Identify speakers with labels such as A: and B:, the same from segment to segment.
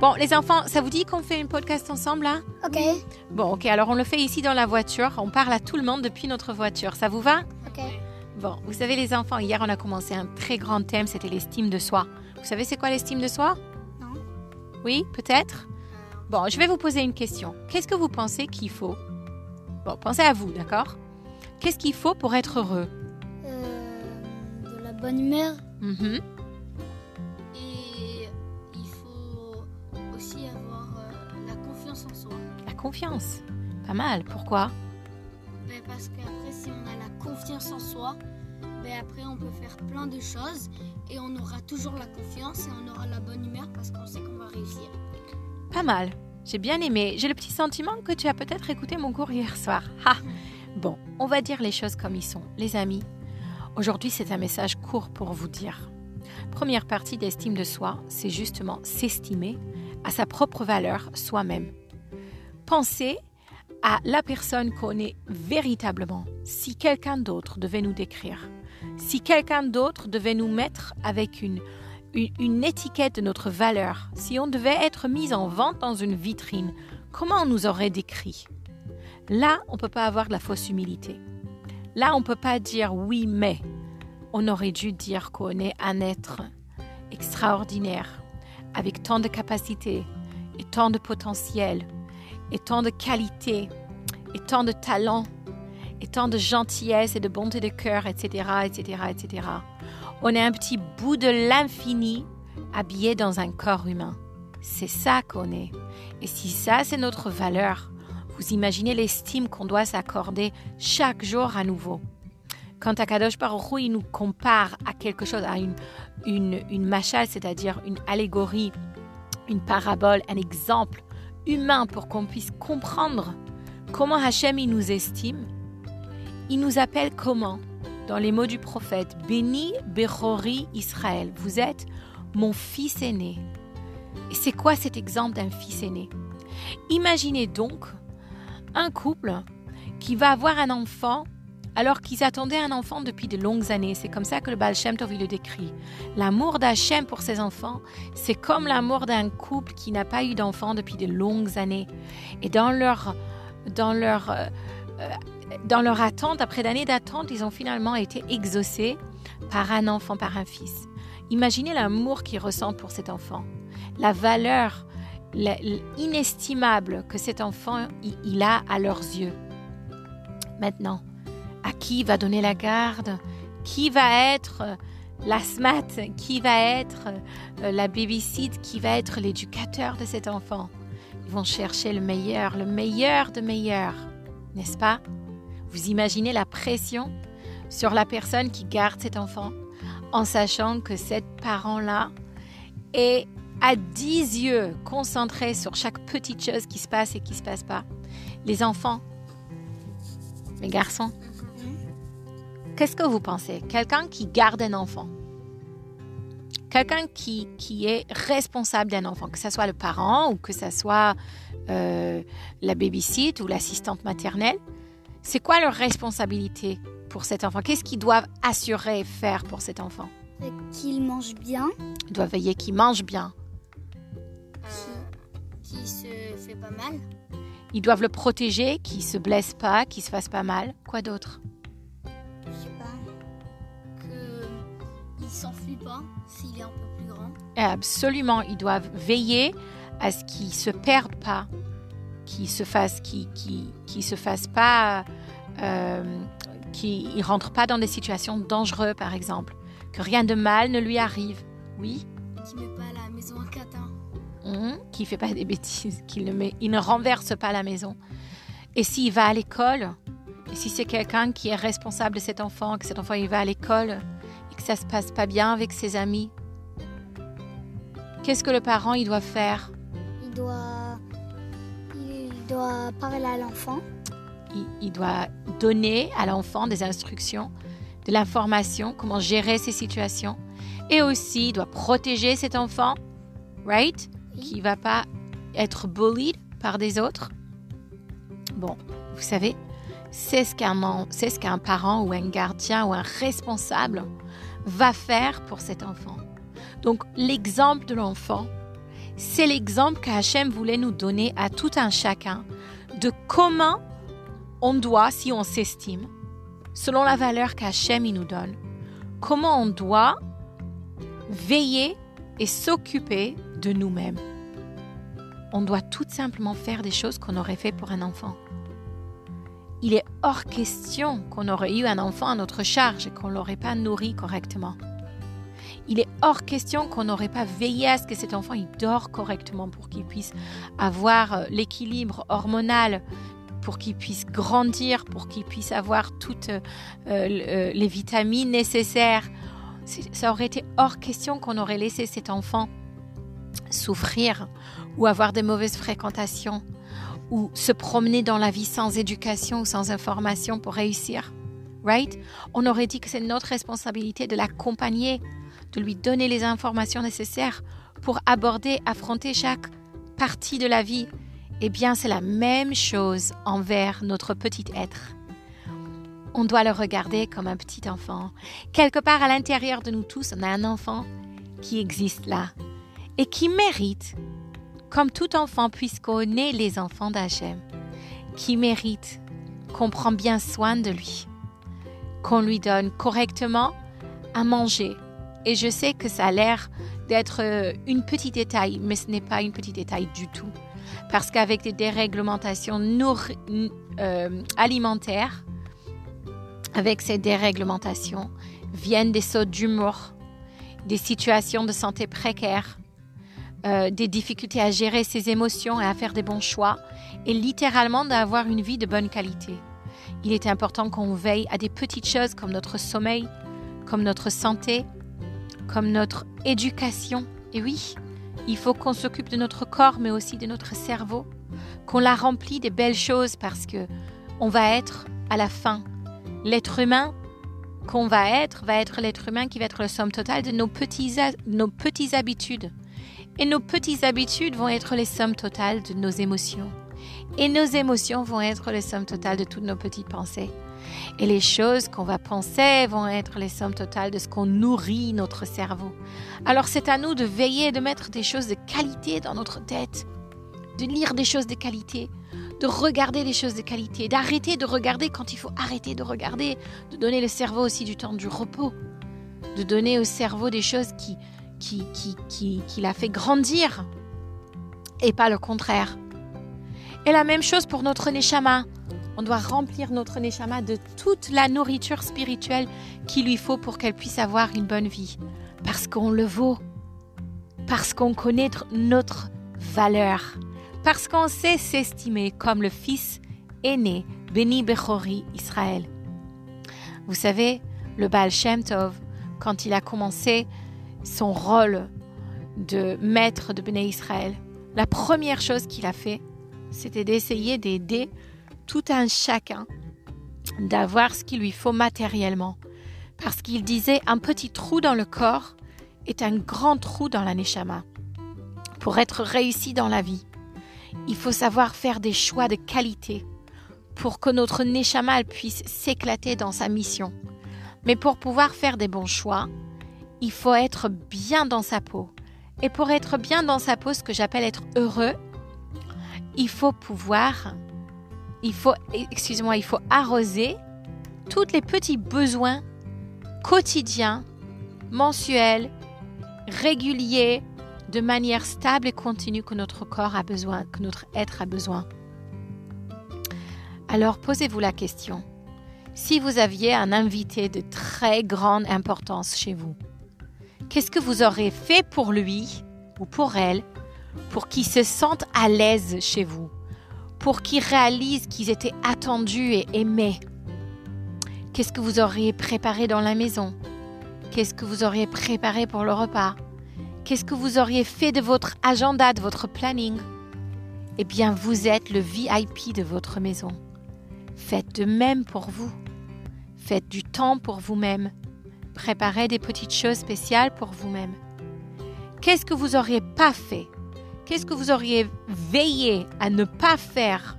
A: Bon, les enfants, ça vous dit qu'on fait une podcast ensemble là?
B: Ok.
A: Bon, ok, alors on le fait ici dans la voiture. On parle à tout le monde depuis notre voiture. Ça vous va?
B: Ok.
A: Bon, vous savez les enfants, hier on a commencé un très grand thème, c'était l'estime de soi. Vous savez c'est quoi l'estime de soi?
B: Non.
A: Oui, peut-être? Bon, je vais vous poser une question. Qu'est-ce que vous pensez qu'il faut? Bon, pensez à vous, d'accord? Qu'est-ce qu'il faut pour être heureux?
B: Euh, de la bonne humeur.
A: Mhm.
C: Et confiance.
A: Pas mal, pourquoi?
C: Ben, parce qu'après, si on a la confiance en soi, ben, après, on peut faire plein de choses et on aura toujours la confiance et on aura la bonne humeur parce qu'on sait qu'on va réussir.
A: Pas mal. J'ai bien aimé. J'ai le petit sentiment que tu as peut-être écouté mon cours hier soir. Ha Bon, on va dire les choses comme ils sont. Les amis, aujourd'hui c'est un message court pour vous dire. Première partie d'estime de soi, c'est justement s'estimer à sa propre valeur soi-même. Pensez à la personne qu'on est véritablement. Si quelqu'un d'autre devait nous décrire, si quelqu'un d'autre devait nous mettre avec une, une, une étiquette de notre valeur, si on devait être mis en vente dans une vitrine, comment on nous aurait décrit? Là, on ne peut pas avoir de la fausse humilité. Là, on ne peut pas dire oui, mais. On aurait dû dire qu'on est un être extraordinaire, avec tant de capacités, et tant de potentiel, et tant de qualités, et tant de talent, et tant de gentillesse et de bonté de cœur, etc., etc., etc. On est un petit bout de l'infini habillé dans un corps humain. C'est ça qu'on est. Et si ça, c'est notre valeur, vous imaginez l'estime qu'on doit s'accorder chaque jour à nouveau. Quand Akadosh Baruch il nous compare à quelque chose, à une, une, c'est-à-dire une allégorie, une parabole, un exemple humain pour qu'on puisse comprendre comment Hachem il nous estime, il nous appelle comment? Dans les mots du prophète, Béni Bechori Israël, vous êtes mon fils aîné. Et c'est quoi cet exemple d'un fils aîné? Imaginez donc un couple qui va avoir un enfant alors qu'ils attendaient un enfant depuis de longues années. C'est comme ça que le Baal Shem Tov le décrit. L'amour d'Hachem pour ses enfants, c'est comme l'amour d'un couple qui n'a pas eu d'enfant depuis de longues années. Et dans leur, dans leur, euh, euh, dans leur attente, après d'années d'attente, ils ont finalement été exaucés par un enfant, par un fils. Imaginez l'amour qu'ils ressentent pour cet enfant, la valeur inestimable que cet enfant il a à leurs yeux. Maintenant, à qui va donner la garde? Qui va être euh, la Qui va être euh, la babysit Qui va être l'éducateur de cet enfant? Ils vont chercher le meilleur, le meilleur de meilleur, n'est-ce pas? Vous imaginez la pression sur la personne qui garde cet enfant en sachant que cet parent-là est à dix yeux concentré sur chaque petite chose qui se passe et qui se passe pas. Les enfants, les garçons, qu'est-ce que vous pensez? Quelqu'un qui garde un enfant, quelqu'un qui, qui est responsable d'un enfant, que ce soit le parent ou que ce soit euh, la babysit ou l'assistante maternelle, c'est quoi leur responsabilité pour cet enfant? Qu'est-ce qu'ils doivent assurer et faire pour cet enfant?
B: Qu'il mange bien.
A: Ils doivent veiller qu'il mange bien.
C: Qui, qui se fait pas mal.
A: Ils doivent le protéger, qu'il se blesse pas, qu'il se fasse pas mal. Quoi d'autre?
C: S'enfuit pas s'il est un peu plus grand.
A: Absolument, ils doivent veiller à ce qu'il se perde pas, qu'il se fasse, qu'il, qu'il- qu'il se fasse pas, euh, qu'il il rentre pas dans des situations dangereuses, par exemple, que rien de mal ne lui arrive. Oui,
C: Qui met pas la maison à catin.
A: Hum, qui fait pas des bêtises, qu'il ne met, il ne renverse pas la maison. Et s'il va à l'école, et si c'est quelqu'un qui est responsable de cet enfant, que cet enfant il va à l'école que ça se passe pas bien avec ses amis, qu'est-ce que le parent il doit faire?
B: Il doit. Il doit parler à l'enfant.
A: il, il doit donner à l'enfant des instructions, de l'information, comment gérer ces situations, et aussi il doit protéger cet enfant, right, qui va pas être bullied par des autres. Bon, vous savez, c'est ce qu'un ce qu'un parent ou un gardien ou un responsable va faire pour cet enfant. Donc l'exemple de l'enfant, C'est l'exemple qu'Hachem voulait nous donner à tout un chacun de comment on doit, si on s'estime, selon la valeur qu'Hachem nous donne, comment on doit veiller et s'occuper de nous-mêmes. On doit tout simplement faire des choses qu'on aurait fait pour un enfant. Il est hors question qu'on aurait eu un enfant à notre charge et qu'on ne l'aurait pas nourri correctement. Il est hors question qu'on n'aurait pas veillé à ce que cet enfant il dort correctement pour qu'il puisse avoir euh, l'équilibre hormonal, pour qu'il puisse grandir, pour qu'il puisse avoir toutes euh, euh, les vitamines nécessaires. Ça aurait été hors question qu'on aurait laissé cet enfant souffrir ou avoir des mauvaises fréquentations ou se promener dans la vie sans éducation ou sans information pour réussir. Right? On aurait dit que c'est notre responsabilité de l'accompagner, de lui donner les informations nécessaires pour aborder, affronter chaque partie de la vie. Eh bien, c'est la même chose envers notre petit être. On doit le regarder comme un petit enfant. Quelque part à l'intérieur de nous tous, on a un enfant qui existe là et qui mérite comme tout enfant, puisqu'on est les enfants d'Hachem, qui mérite qu'on prend bien soin de lui, qu'on lui donne correctement à manger. Et je sais que ça a l'air d'être euh, une petite détail, mais ce n'est pas une petite détail du tout. Parce qu'avec des déréglementations euh, alimentaires, avec ces déréglementations, viennent des sauts d'humour, des situations de santé précaires, euh, des difficultés à gérer ses émotions et à faire des bons choix, et littéralement d'avoir une vie de bonne qualité. Il est important qu'on veille à des petites choses comme notre sommeil, comme notre santé, comme notre éducation. Et oui, il faut qu'on s'occupe de notre corps, mais aussi de notre cerveau, qu'on la remplit des belles choses parce que on va être à la fin l'être humain qu'on va être va être l'être humain qui va être le somme totale de nos petits, nos petites habitudes, et nos petites habitudes vont être les sommes totales de nos émotions. Et nos émotions vont être les sommes totales de toutes nos petites pensées. Et les choses qu'on va penser vont être les sommes totales de ce qu'on nourrit notre cerveau. Alors c'est à nous de veiller, de mettre des choses de qualité dans notre tête, de lire des choses de qualité, de regarder des choses de qualité, d'arrêter de regarder quand il faut arrêter de regarder, de donner le cerveau aussi du temps du repos, de donner au cerveau des choses qui, qui, qui, qui, l'a fait grandir et pas le contraire. Et la même chose pour notre neshama. On doit remplir notre neshama de toute la nourriture spirituelle qu'il lui faut pour qu'elle puisse avoir une bonne vie. Parce qu'on le vaut. Parce qu'on connaît notre valeur. Parce qu'on sait s'estimer comme le fils aîné, béni Bechori Israël. Vous savez, le Baal Shem Tov, quand il a commencé son rôle de maître de Béné Israël, la première chose qu'il a fait, c'était d'essayer d'aider tout un chacun d'avoir ce qu'il lui faut matériellement. Parce qu'il disait un petit trou dans le corps est un grand trou dans la neshama. Pour être réussi dans la vie, il faut savoir faire des choix de qualité pour que notre neshama puisse s'éclater dans sa mission. Mais pour pouvoir faire des bons choix, il faut être bien dans sa peau. Et pour être bien dans sa peau, ce que j'appelle être heureux, il faut pouvoir, il faut, excusez-moi, il faut arroser tous les petits besoins quotidiens, mensuels, réguliers, de manière stable et continue que notre corps a besoin, que notre être a besoin. Alors posez-vous la question. Si vous aviez un invité de très grande importance chez vous, Qu'est-ce que vous aurez fait pour lui ou pour elle pour qu'ils se sentent à l'aise chez vous, pour qu'ils réalisent qu'ils étaient attendus et aimés? Qu'est-ce que vous auriez préparé dans la maison? Qu'est-ce que vous auriez préparé pour le repas? Qu'est-ce que vous auriez fait de votre agenda, de votre planning? Eh bien, vous êtes le VIP de votre maison. Faites de même pour vous. Faites du temps pour vous-même. Préparez des petites choses spéciales pour vous-même. Qu'est-ce que vous auriez pas fait? Qu'est-ce que vous auriez veillé à ne pas faire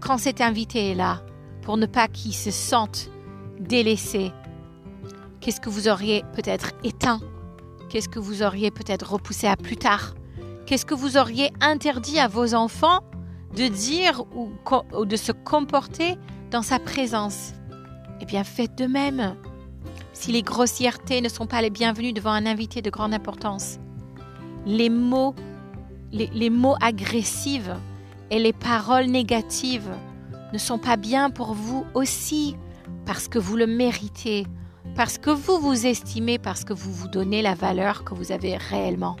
A: quand cet invité est là pour ne pas qu'il se sente délaissé? Qu'est-ce que vous auriez peut-être éteint? Qu'est-ce que vous auriez peut-être repoussé à plus tard? Qu'est-ce que vous auriez interdit à vos enfants de dire ou, ou de se comporter dans sa présence? Eh bien, faites de même. Si les grossièretés ne sont pas les bienvenues devant un invité de grande importance, les mots, les, mots agressifs et les paroles négatives ne sont pas bien pour vous aussi parce que vous le méritez, parce que vous vous estimez, parce que vous vous donnez la valeur que vous avez réellement.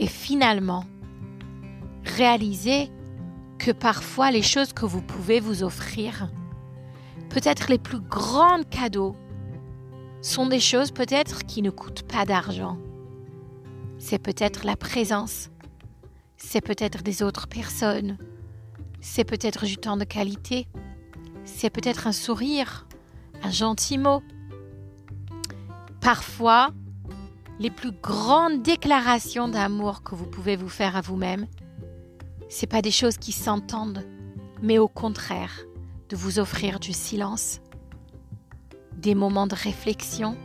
A: Et finalement, réalisez que parfois les choses que vous pouvez vous offrir, peut-être les plus grands cadeaux, sont des choses peut-être qui ne coûtent pas d'argent. C'est peut-être la présence, c'est peut-être des autres personnes, c'est peut-être du temps de qualité, c'est peut-être un sourire, un gentil mot. Parfois, les plus grandes déclarations d'amour que vous pouvez vous faire à vous-même, c'est pas des choses qui s'entendent, mais au contraire, de vous offrir du silence, des moments de réflexion,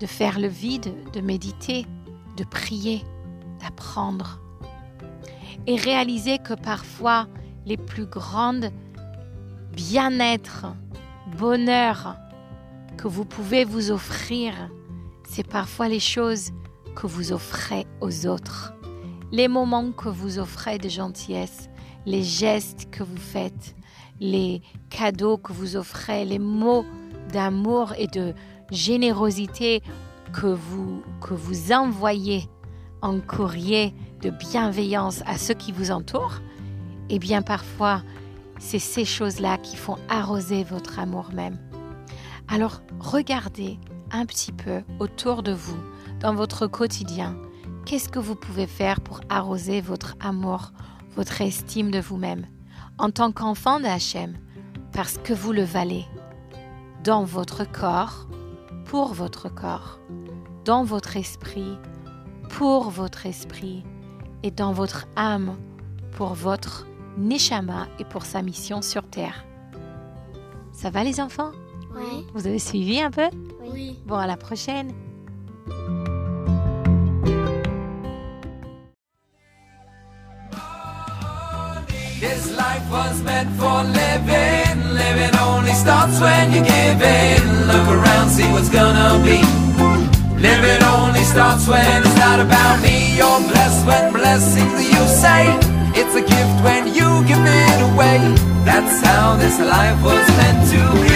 A: de faire le vide, de méditer, de prier, d'apprendre. Et réaliser que parfois les plus grandes bien-être, bonheur que vous pouvez vous offrir, c'est parfois les choses que vous offrez aux autres, les moments que vous offrez de gentillesse, les gestes que vous faites, les cadeaux que vous offrez, les mots d'amour et de générosité que vous, que vous envoyez en courrier de bienveillance à ceux qui vous entourent, eh bien parfois, c'est ces choses-là qui font arroser votre amour même. Alors regardez un petit peu autour de vous, dans votre quotidien, qu'est-ce que vous pouvez faire pour arroser votre amour, votre estime de vous-même, en tant qu'enfant d'Hachem, parce que vous le valez, dans votre corps, pour votre corps, dans votre esprit, pour votre esprit, et dans votre âme, pour votre Neshama et pour sa mission sur Terre. Ça va les enfants?
C: Oui.
A: Vous avez suivi un peu?
C: Oui.
A: Bon, à la prochaine.
D: Starts when you give in. Look around, see what's gonna be. Living only starts when it's not about me. You're blessed when blessings you say. It's a gift when you give it away. That's how this life was meant to be.